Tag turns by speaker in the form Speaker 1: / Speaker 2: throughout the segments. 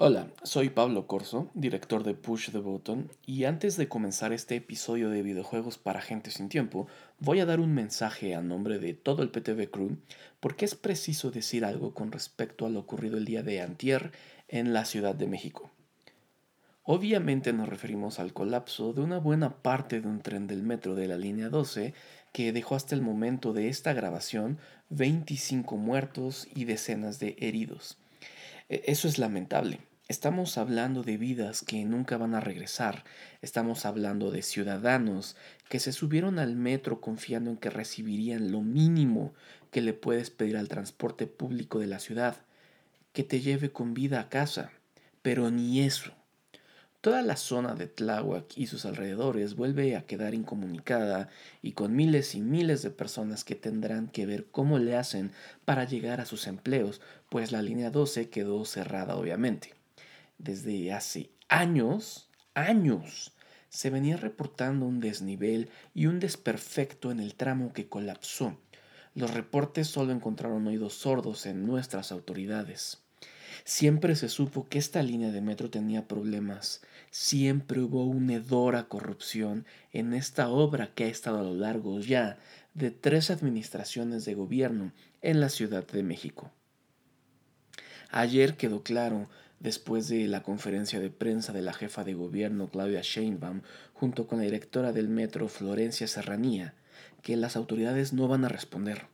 Speaker 1: Hola, soy Pablo Corso, director de Push the Button, y antes de comenzar este episodio de videojuegos para gente sin tiempo, voy a dar un mensaje a nombre de todo el PTV Crew, porque es preciso decir algo con respecto a lo ocurrido el día de antier en la Ciudad de México. Obviamente nos referimos al colapso de una buena parte de un tren del metro de la línea 12 que dejó hasta el momento de esta grabación 25 muertos y decenas de heridos. E, eso es lamentable. Estamos hablando de vidas que nunca van a regresar. Estamos hablando de ciudadanos que se subieron al metro confiando en que recibirían lo mínimo que le puedes pedir al transporte público de la ciudad, que te lleve con vida a casa. Pero ni eso. Toda la zona de Tláhuac y sus alrededores vuelve a quedar incomunicada y con miles y miles de personas que tendrán que ver cómo le hacen para llegar a sus empleos, pues la línea 12 quedó cerrada obviamente desde hace años, años, se venía reportando un desnivel y un desperfecto en el tramo que colapsó. Los reportes solo encontraron oídos sordos en nuestras autoridades. Siempre se supo que esta línea de metro tenía problemas. Siempre hubo una hedora corrupción en esta obra que ha estado a lo largo ya de tres administraciones de gobierno en la Ciudad de México. Ayer quedó claro después de la conferencia de prensa de la jefa de gobierno Claudia Sheinbaum junto con la directora del metro Florencia Serranía, que las autoridades no van a responder,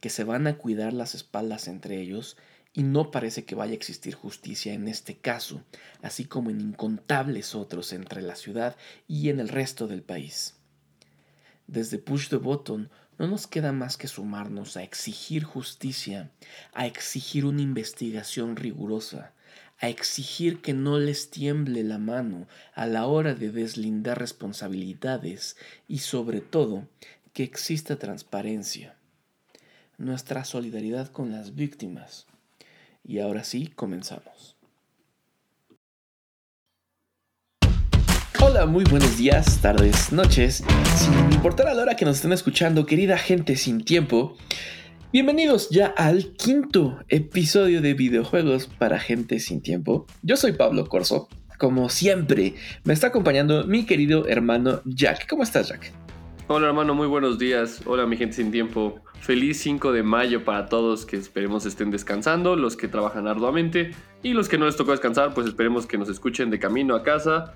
Speaker 1: que se van a cuidar las espaldas entre ellos y no parece que vaya a existir justicia en este caso, así como en incontables otros entre la ciudad y en el resto del país. Desde Push the Button no nos queda más que sumarnos a exigir justicia, a exigir una investigación rigurosa, a exigir que no les tiemble la mano a la hora de deslindar responsabilidades y sobre todo que exista transparencia. Nuestra solidaridad con las víctimas. Y ahora sí, comenzamos. Hola, muy buenos días, tardes, noches, sin importar a la hora que nos estén escuchando, querida gente sin tiempo. Bienvenidos ya al quinto episodio de videojuegos para gente sin tiempo. Yo soy Pablo Corso. Como siempre, me está acompañando mi querido hermano Jack. ¿Cómo estás, Jack?
Speaker 2: Hola, hermano, muy buenos días. Hola, mi gente sin tiempo. Feliz 5 de mayo para todos que esperemos estén descansando, los que trabajan arduamente y los que no les tocó descansar, pues esperemos que nos escuchen de camino a casa,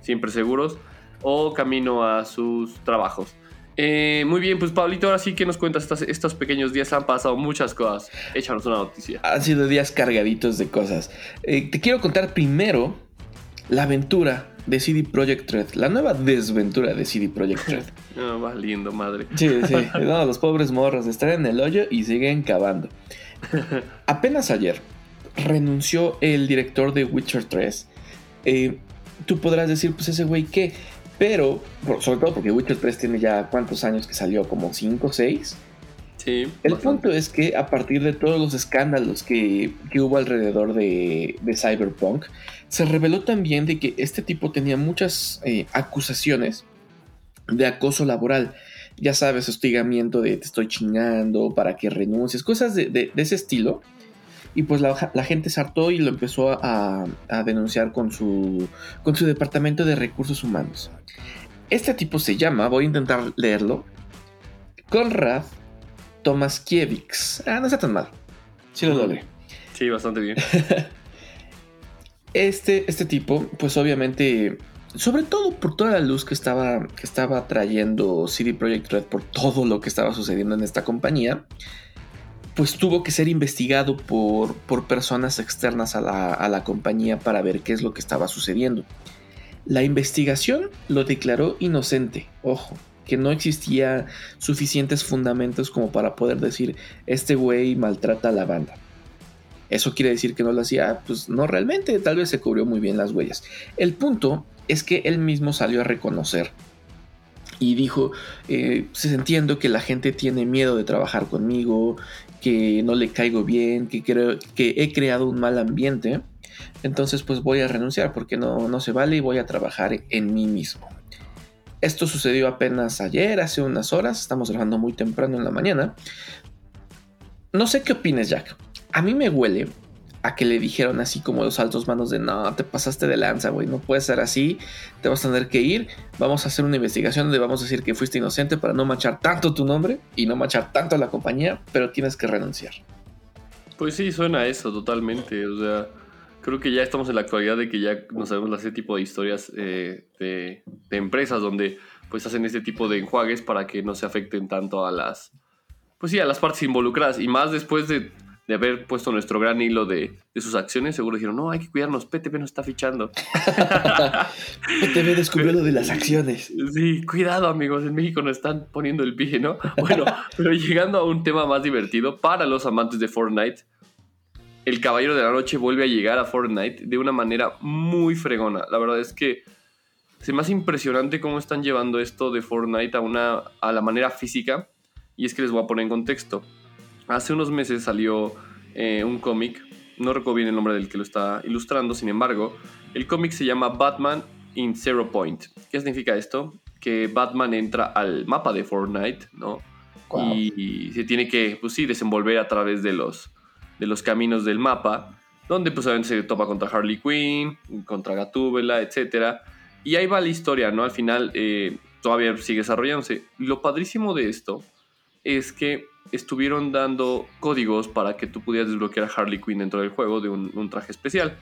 Speaker 2: siempre seguros, o camino a sus trabajos. Eh, muy bien, pues Pablito, ahora sí que nos cuentas, estos, pequeños días han pasado muchas cosas. Échanos una noticia.
Speaker 1: Han sido días cargaditos de cosas. Eh, te quiero contar primero la aventura de CD Projekt Red, la nueva desventura de CD Projekt Red.
Speaker 2: no, va lindo, madre.
Speaker 1: Sí, sí, los pobres morros están en el hoyo y siguen cavando. Apenas ayer renunció el director de Witcher 3. Eh, tú podrás decir, pues ese güey, ¿qué? Pero, sobre todo porque Witcher 3 tiene ya cuántos años que salió, como 5 o 6.
Speaker 2: Sí.
Speaker 1: El punto es que a partir de todos los escándalos que, hubo alrededor de, Cyberpunk, se reveló también de que este tipo tenía muchas eh, acusaciones de acoso laboral. Ya sabes, hostigamiento de te estoy chingando para que renuncies, cosas de ese estilo y pues la, gente se hartó y lo empezó a, denunciar con su, con su departamento de recursos humanos. Este tipo se llama, voy a intentar leerlo, Konrad Tomaskiewicz. Ah, no está tan mal. Sí lo logré.
Speaker 2: Sí, bastante bien.
Speaker 1: este, este tipo, pues obviamente, sobre todo por toda la luz que estaba, que estaba trayendo CD Projekt Red por todo lo que estaba sucediendo en esta compañía, pues tuvo que ser investigado por, por personas externas a la, a la compañía para ver qué es lo que estaba sucediendo. La investigación lo declaró inocente, ojo, que no existía suficientes fundamentos como para poder decir, este güey maltrata a la banda. ¿Eso quiere decir que no lo hacía? Pues no realmente, tal vez se cubrió muy bien las huellas. El punto es que él mismo salió a reconocer y dijo, eh, pues entiendo que la gente tiene miedo de trabajar conmigo, que no le caigo bien, que, creo, que he creado un mal ambiente, entonces pues voy a renunciar porque no, no se vale y voy a trabajar en mí mismo. Esto sucedió apenas ayer, hace unas horas, estamos grabando muy temprano en la mañana. No sé qué opines, Jack. A mí me huele a que le dijeron así como los altos manos de no, te pasaste de lanza, güey, no puede ser así, te vas a tener que ir, vamos a hacer una investigación donde vamos a decir que fuiste inocente para no manchar tanto tu nombre y no manchar tanto la compañía, pero tienes que renunciar.
Speaker 2: Pues sí, suena a eso totalmente, o sea, creo que ya estamos en la actualidad de que ya no sabemos ese tipo de historias eh, de, de empresas donde pues hacen este tipo de enjuagues para que no se afecten tanto a las, pues sí, a las partes involucradas y más después de de haber puesto nuestro gran hilo de, sus acciones, seguro dijeron, no, hay que cuidarnos, PTV nos está fichando.
Speaker 1: PTV descubrió lo de las acciones.
Speaker 2: Sí, cuidado amigos, en México nos están poniendo el pie, ¿no? Bueno, pero llegando a un tema más divertido para los amantes de Fortnite, el Caballero de la Noche vuelve a llegar a Fortnite de una manera muy fregona. La verdad es que se me hace impresionante cómo están llevando esto de Fortnite a, una, a la manera física. Y es que les voy a poner en contexto. Hace unos meses salió eh, un cómic, no recuerdo bien el nombre del que lo está ilustrando, sin embargo, el cómic se llama Batman in Zero Point. ¿Qué significa esto? Que Batman entra al mapa de Fortnite, ¿no? Y, se tiene que, pues sí, desenvolver a través de los, de los caminos del mapa, donde pues obviamente se topa contra Harley Quinn, contra Gatúbela, etc. Y ahí va la historia, ¿no? Al final eh, todavía sigue desarrollándose. Lo padrísimo de esto es que estuvieron dando códigos para que tú pudieras desbloquear a Harley Quinn dentro del juego de un, traje especial.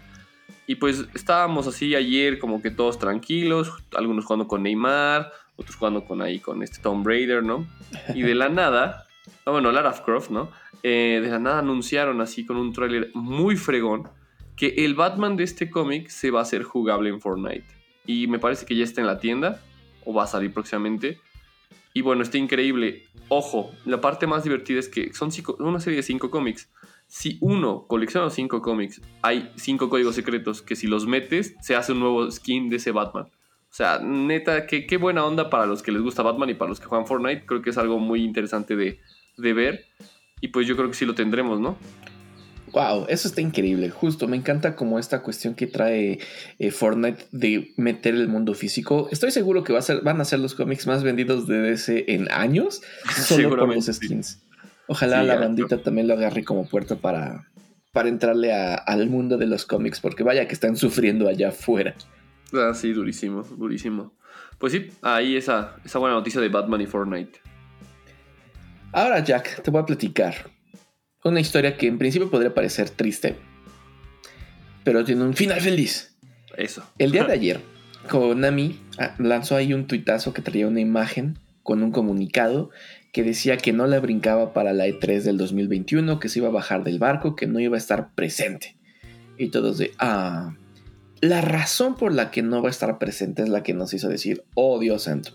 Speaker 2: Y pues estábamos así ayer como que todos tranquilos, algunos jugando con Neymar, otros jugando con ahí con este Tom Raider, ¿no? Y de la nada, ah, bueno, Lara Croft, ¿no? Eh, de la nada anunciaron así con un tráiler muy fregón que el Batman de este cómic se va a hacer jugable en Fortnite. Y me parece que ya está en la tienda, o va a salir próximamente. Y bueno, está increíble. Ojo, la parte más divertida es que son una serie de cinco cómics. Si uno colecciona cinco cómics, hay cinco códigos secretos que si los metes, se hace un nuevo skin de ese Batman. O sea, neta, qué, qué buena onda para los que les gusta Batman y para los que juegan Fortnite. Creo que es algo muy interesante de, de ver. Y pues yo creo que sí lo tendremos, ¿no?
Speaker 1: Wow, eso está increíble. Justo, me encanta como esta cuestión que trae eh, Fortnite de meter el mundo físico. Estoy seguro que va a ser, van a ser los cómics más vendidos de DC en años, solo por los skins. Ojalá la bandita también lo agarre como puerta para, para entrarle al mundo de los cómics, porque vaya que están sufriendo allá afuera.
Speaker 2: Ah, sí, durísimo, durísimo. Pues sí, ahí esa, esa buena noticia de Batman y Fortnite.
Speaker 1: Ahora, Jack, te voy a platicar una historia que en principio podría parecer triste, pero tiene un final feliz.
Speaker 2: Eso.
Speaker 1: El día de ayer, Konami ah, lanzó ahí un tuitazo que traía una imagen con un comunicado que decía que no la brincaba para la E3 del 2021, que se iba a bajar del barco, que no iba a estar presente. Y todos de, ah, la razón por la que no va a estar presente es la que nos hizo decir, oh Dios santo.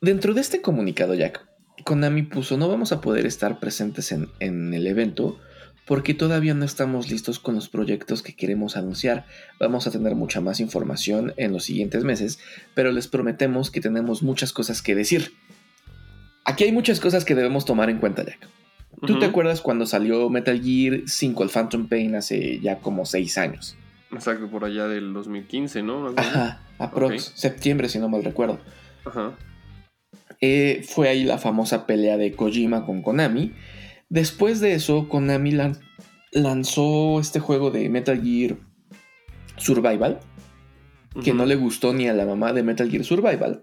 Speaker 1: Dentro de este comunicado, Jack, Konami puso, no vamos a poder estar presentes en, el evento porque todavía no estamos listos con los proyectos que queremos anunciar. Vamos a tener mucha más información en los siguientes meses, pero les prometemos que tenemos muchas cosas que decir. Aquí hay muchas cosas que debemos tomar en cuenta, Jack. ¿Tú te acuerdas cuando salió Metal Gear 5, el Phantom Pain, hace ya como 6 años?
Speaker 2: Exacto, por allá del 2015, ¿no?
Speaker 1: Ajá, aprox, septiembre, si no mal recuerdo. Ajá. Eh, fue ahí la famosa pelea de Kojima con Konami. Después de eso, Konami lanzó este juego de Metal Gear Survival, que no le gustó ni a la mamá de Metal Gear Survival.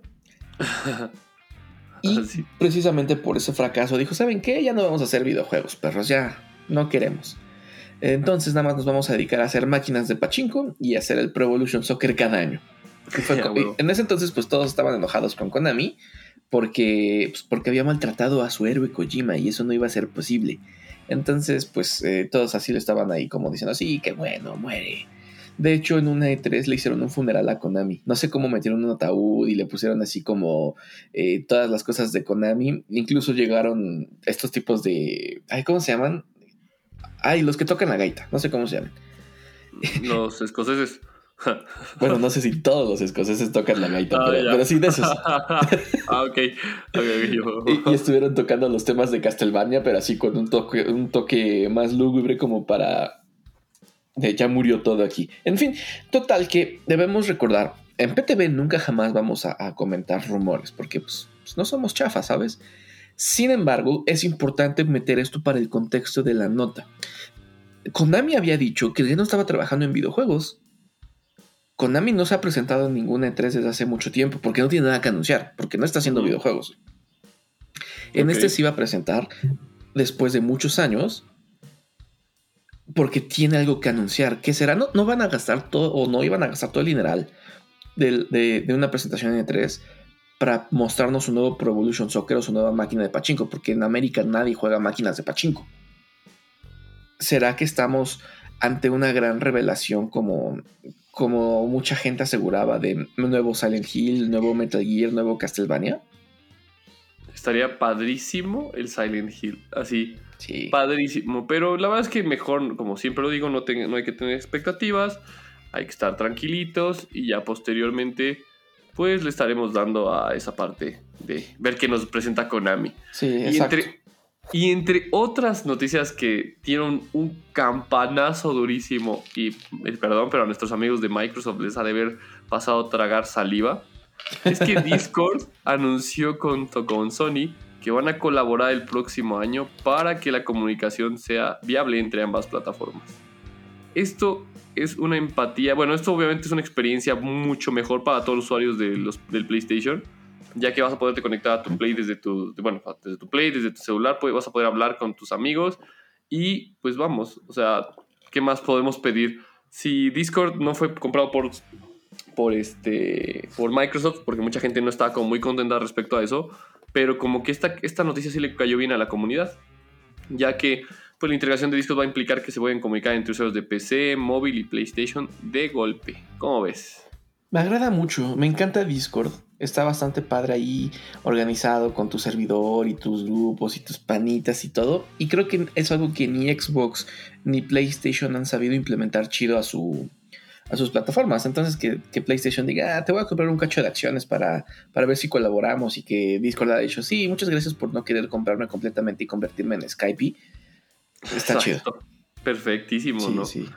Speaker 1: y ah, precisamente por ese fracaso dijo, ¿saben qué? Ya no vamos a hacer videojuegos, perros, ya no queremos. Entonces nada más nos vamos a dedicar a hacer máquinas de pachinko y hacer el Pro Evolution Soccer cada año. en ese entonces pues todos estaban enojados con Konami porque, pues, porque había maltratado a su héroe Kojima y eso no iba a ser posible. Entonces, pues eh, todos así lo estaban ahí como diciendo, sí, qué bueno, muere. De hecho, en una E3 le hicieron un funeral a Konami. No sé cómo metieron un ataúd y le pusieron así como eh, todas las cosas de Konami. Incluso llegaron estos tipos de... Ay, ¿Cómo se llaman? Ay, los que tocan la gaita. No sé cómo se llaman.
Speaker 2: Los escoceses.
Speaker 1: Bueno, no sé si todos los escoceses tocan la gaita, ah, pero, sí de esos.
Speaker 2: ah, ok.
Speaker 1: y, estuvieron tocando los temas de Castlevania, pero así con un toque, un toque más lúgubre como para... ya murió todo aquí. En fin, total que debemos recordar, en PTV nunca jamás vamos a, comentar rumores, porque pues, pues, no somos chafas, ¿sabes? Sin embargo, es importante meter esto para el contexto de la nota. Konami había dicho que ya no estaba trabajando en videojuegos. Konami no se ha presentado en ninguna E3 desde hace mucho tiempo porque no tiene nada que anunciar, porque no está haciendo videojuegos. En este se iba a presentar después de muchos años porque tiene algo que anunciar. ¿Qué será? No, no van a gastar todo o no iban a gastar todo el dineral de, una presentación en E3 para mostrarnos un nuevo Pro Evolution Soccer o su nueva máquina de pachinko, porque en América nadie juega máquinas de pachinko. ¿Será que estamos ante una gran revelación como, como mucha gente aseguraba de nuevo Silent Hill, nuevo Metal Gear, nuevo Castlevania?
Speaker 2: Estaría padrísimo el Silent Hill, así. Sí. Padrísimo, pero la verdad es que mejor, como siempre lo digo, no, no hay que tener expectativas, hay que estar tranquilitos y ya posteriormente pues le estaremos dando a esa parte de ver qué nos presenta Konami.
Speaker 1: Sí,
Speaker 2: y
Speaker 1: exacto.
Speaker 2: Entre, y entre otras noticias que tienen un campanazo durísimo, y eh, perdón, pero a nuestros amigos de Microsoft les ha de haber pasado a tragar saliva, es que Discord anunció junto con Sony que van a colaborar el próximo año para que la comunicación sea viable entre ambas plataformas. Esto es una empatía, bueno, esto obviamente es una experiencia mucho mejor para todos los usuarios de los, del PlayStation, ya que vas a poderte conectar a tu Play desde tu, bueno, desde tu Play, desde tu celular, pues vas a poder hablar con tus amigos y pues vamos, o sea, ¿qué más podemos pedir? Si Discord no fue comprado por por este por Microsoft porque mucha gente no estaba como muy contenta respecto a eso pero como que esta, esta noticia sí le cayó bien a la comunidad ya que pues la integración de discos va a implicar que se pueden comunicar entre usuarios de PC, móvil y PlayStation de golpe. ¿Cómo ves?
Speaker 1: Me agrada mucho, me encanta Discord. Está bastante padre ahí, organizado con tu servidor y tus grupos y tus panitas y todo. Y creo que es algo que ni Xbox ni PlayStation han sabido implementar chido a, su, a sus plataformas. Entonces que, que PlayStation diga, ah, te voy a comprar un cacho de acciones para, para ver si colaboramos y que Discord ha dicho, sí, muchas gracias por no querer comprarme completamente y convertirme en Skype. Está chido.
Speaker 2: Perfectísimo, sí, ¿no? Sí.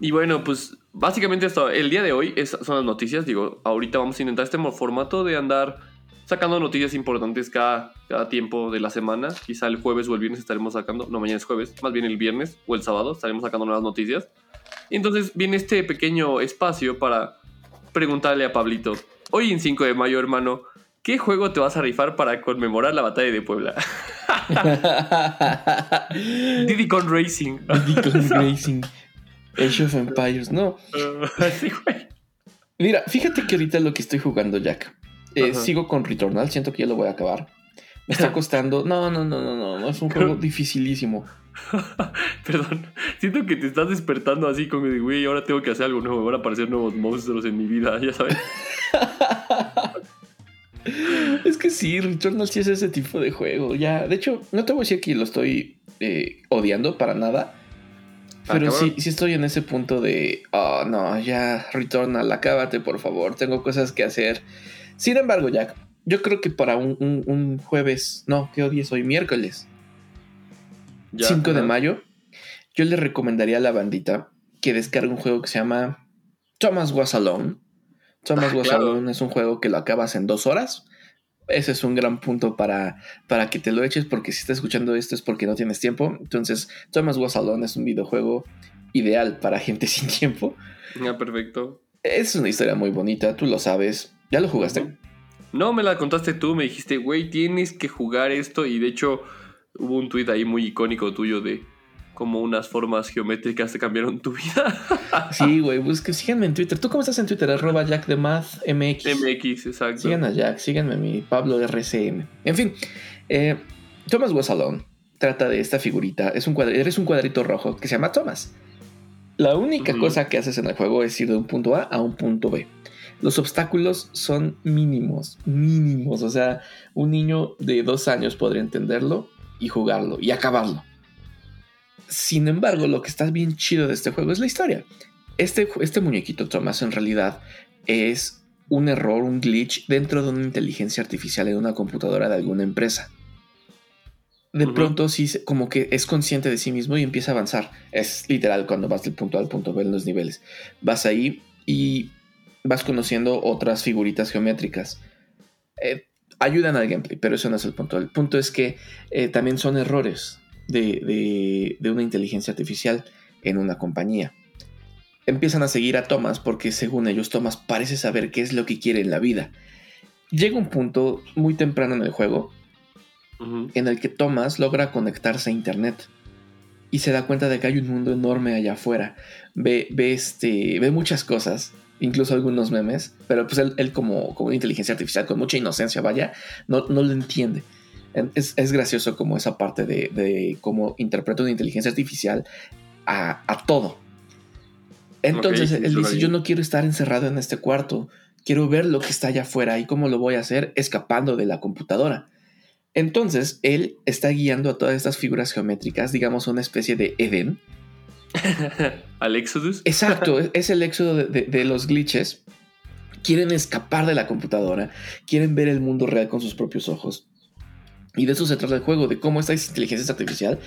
Speaker 2: Y bueno, pues básicamente esto, el día de hoy es, son las noticias. Digo, ahorita vamos a intentar este formato de andar sacando noticias importantes cada, cada tiempo de la semana. Quizá el jueves o el viernes estaremos sacando, no, mañana es jueves, más bien el viernes o el sábado estaremos sacando nuevas noticias. Y entonces viene este pequeño espacio para preguntarle a Pablito, hoy en 5 de mayo, hermano, ¿qué juego te vas a rifar para conmemorar la batalla de Puebla? Diddy Con Racing.
Speaker 1: Diddy Con Racing. Age of Empires, no.
Speaker 2: sí, güey.
Speaker 1: Mira, fíjate que ahorita lo que estoy jugando, Jack. Eh, sigo con Returnal, siento que ya lo voy a acabar. Me está costando. No, no, no, no, no. es un juego dificilísimo.
Speaker 2: Perdón, siento que te estás despertando así como de, güey, ahora tengo que hacer algo nuevo, van a aparecer nuevos monstruos en mi vida, ya sabes.
Speaker 1: es que sí, Returnal sí es ese tipo de juego. Ya, de hecho, no te voy a decir que lo estoy eh, odiando para nada. Pero sí, sí estoy en ese punto de, oh no, ya, Returnal, acábate por favor, tengo cosas que hacer. Sin embargo, Jack, yo creo que para un, un, un jueves, no, ¿qué día es hoy? Miércoles. Ya, 5 de mayo, yo le recomendaría a la bandita que descargue un juego que se llama Thomas Was Alone. Thomas ah, Was claro. Alone es un juego que lo acabas en dos horas. Ese es un gran punto para, para que te lo eches, porque si estás escuchando esto es porque no tienes tiempo. Entonces, Thomas Was Alone es un videojuego ideal para gente sin tiempo.
Speaker 2: Ya, perfecto.
Speaker 1: Es una historia muy bonita, tú lo sabes. ¿Ya lo jugaste?
Speaker 2: No, me la contaste tú, me dijiste, güey, tienes que jugar esto. Y de hecho, hubo un tweet ahí muy icónico tuyo de cómo unas formas geométricas te cambiaron tu vida.
Speaker 1: sí, güey, busque, síganme en Twitter. ¿Tú cómo estás en Twitter? Arroba Jack de Math MX.
Speaker 2: MX, exacto.
Speaker 1: Sigan a Jack, síganme a mi Pablo RCM. En fin, eh, Thomas Was Alone trata de esta figurita. Es un eres un cuadrito rojo que se llama Thomas. La única uh -huh. cosa que haces en el juego es ir de un punto A a un punto B. Los obstáculos son mínimos, mínimos. O sea, un niño de dos años podría entenderlo y jugarlo y acabarlo. Sin embargo, lo que está bien chido de este juego es la historia. Este, este muñequito Thomas en realidad es un error, un glitch dentro de una inteligencia artificial en una computadora de alguna empresa. De uh -huh. pronto sí, como que es consciente de sí mismo y empieza a avanzar. Es literal cuando vas del punto A al punto B en los niveles. Vas ahí y vas conociendo otras figuritas geométricas. Eh, ayudan al gameplay, pero eso no es el punto. El punto es que eh, también son errores de, de, de, una inteligencia artificial. en una compañía. Empiezan a seguir a Thomas porque según ellos Thomas parece saber qué es lo que quiere en la vida. Llega un punto muy temprano en el juego en el que Thomas logra conectarse a internet y se da cuenta de que hay un mundo enorme allá afuera. Ve, ve, este, ve muchas cosas, incluso algunos memes, pero pues él, como, como una inteligencia artificial, con mucha inocencia, vaya, no, no lo entiende. Es, es, gracioso como esa parte de, de cómo interpreta una inteligencia artificial a, a todo. Entonces él dice, yo no quiero estar encerrado en este cuarto, quiero ver lo que está allá afuera y cómo lo voy a hacer escapando de la computadora. Entonces, él está guiando a todas estas figuras geométricas, digamos una especie de Eden.
Speaker 2: ¿Al Exodus?
Speaker 1: Exacto, es el éxodo de, los glitches. Quieren escapar de la computadora, quieren ver el mundo real con sus propios ojos. Y de eso se trata el juego, de cómo estas inteligencias artificiales,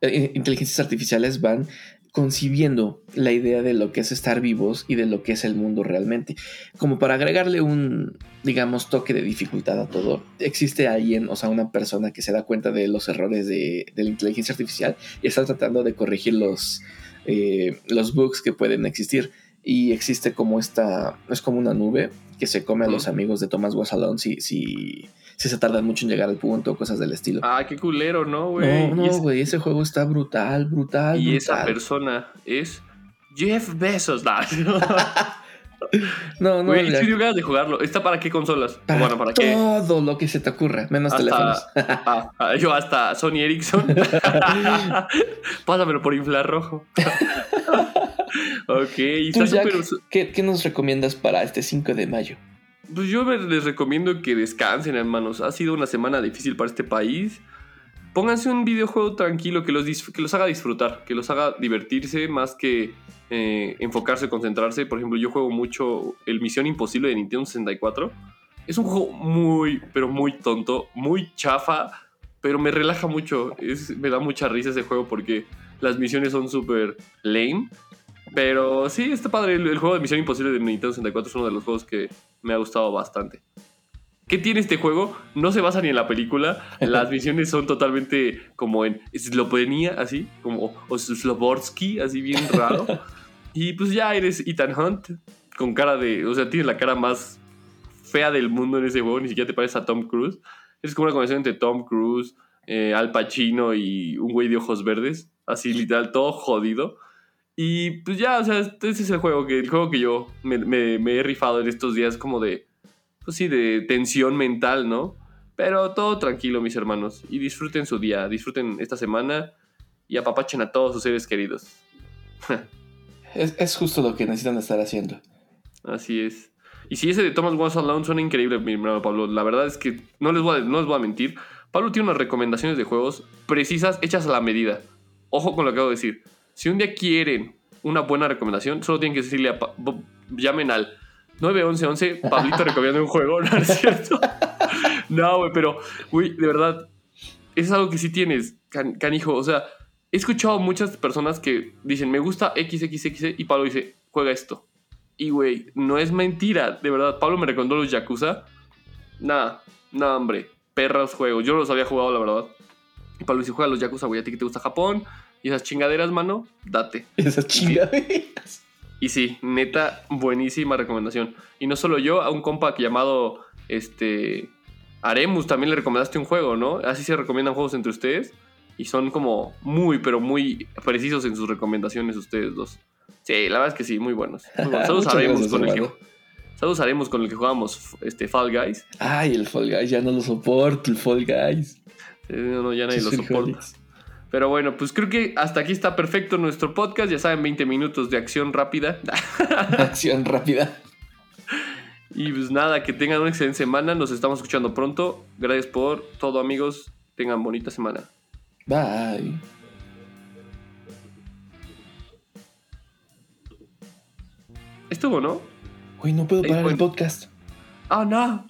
Speaker 1: eh, inteligencias artificiales van concibiendo la idea de lo que es estar vivos y de lo que es el mundo realmente. Como para agregarle un, digamos, toque de dificultad a todo, existe alguien, o sea, una persona que se da cuenta de los errores de, la inteligencia artificial y está tratando de corregir los, eh, los bugs que pueden existir. Y existe como esta, es como una nube que se come a los amigos de Thomas Wassalon si, si si se tardan mucho en llegar al punto, cosas del estilo.
Speaker 2: Ah, qué culero, ¿no, güey?
Speaker 1: No, no, güey, ese juego está brutal, brutal.
Speaker 2: Y esa persona es Jeff Bezos. no, no. Güey, si ganas de jugarlo. ¿Está para qué consolas?
Speaker 1: Para bueno, ¿para todo lo que se te ocurra, menos teléfonos.
Speaker 2: Ah, ah, yo hasta Sony Ericsson. Pásamelo por infrarrojo. ok,
Speaker 1: está súper... ¿qué, ¿Qué nos recomiendas para este 5 de mayo?
Speaker 2: Pues yo les recomiendo que descansen, hermanos. Ha sido una semana difícil para este país. Pónganse un videojuego tranquilo que los, que los haga disfrutar, que los haga divertirse más que eh, enfocarse, concentrarse. Por ejemplo, yo juego mucho el Misión Imposible de Nintendo 64. Es un juego muy, pero muy tonto, muy chafa, pero me relaja mucho. me da mucha risa ese juego porque las misiones son súper lame. Pero sí, está padre. El, juego de Misión Imposible de Nintendo 64 es uno de los juegos que me ha gustado bastante. ¿Qué tiene este juego? No se basa ni en la película. Las misiones son totalmente como en Eslovenia, así, como o Sloborsky, así bien raro. y pues ya eres Ethan Hunt, con cara de. O sea, tienes la cara más fea del mundo en ese juego, ni siquiera te pareces a Tom Cruise. Es como una conexión entre Tom Cruise, eh, Al Pacino y un güey de ojos verdes, así literal, todo jodido. Y pues ya, o sea, ese es el juego que, el juego que yo me, he rifado en estos días como de, pues sí, de tensión mental, ¿no? Pero todo tranquilo, mis hermanos. Y disfruten su día, disfruten esta semana y apapachen a todos sus seres queridos.
Speaker 1: es, justo lo que necesitan estar haciendo.
Speaker 2: Así es. Y si ese de Thomas Was Alone suena increíble, mi hermano Pablo, la verdad es que no les, voy a, no les voy a mentir. Pablo tiene unas recomendaciones de juegos precisas, hechas a la medida. Ojo con lo que acabo de decir. Si un día quieren una buena recomendación, solo tienen que decirle a... llamen al 91111, Pablito recomienda un juego, ¿no es cierto? no, güey, pero, güey, de verdad, es algo que sí tienes, canijo. O sea, he escuchado muchas personas que dicen, me gusta XXX y Pablo dice, juega esto. Y, güey, no es mentira, de verdad. Pablo me recomendó los Yakuza. Nada, nada, hombre. Perros juegos. Yo los había jugado, la verdad. Y Pablo dice, juega los Yakuza, güey, a ti que te gusta Japón. Y esas chingaderas, mano, date.
Speaker 1: Esas chingaderas.
Speaker 2: Y sí, neta, buenísima recomendación. Y no solo yo, a un compa llamado este Aremus también le recomendaste un juego, ¿no? Así se recomiendan juegos entre ustedes. Y son como muy, pero muy precisos en sus recomendaciones ustedes dos. Sí, la verdad es que sí, muy buenos. Saludos Aremus con el que, saludos haremos con el que jugamos este, Fall Guys.
Speaker 1: Ay, el Fall Guys, ya no lo soporto, el Fall Guys.
Speaker 2: no, no, ya nadie lo soporta. Pero bueno, pues creo que hasta aquí está perfecto nuestro podcast. Ya saben, 20 minutos de acción rápida.
Speaker 1: acción rápida.
Speaker 2: Y pues nada, que tengan una excelente semana. Nos estamos escuchando pronto. Gracias por todo, amigos. Tengan bonita semana.
Speaker 1: Bye.
Speaker 2: Estuvo, ¿no?
Speaker 1: Uy, no puedo parar el podcast.
Speaker 2: Ah, no.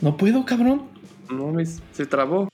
Speaker 1: No puedo, cabrón.
Speaker 2: No, se trabó.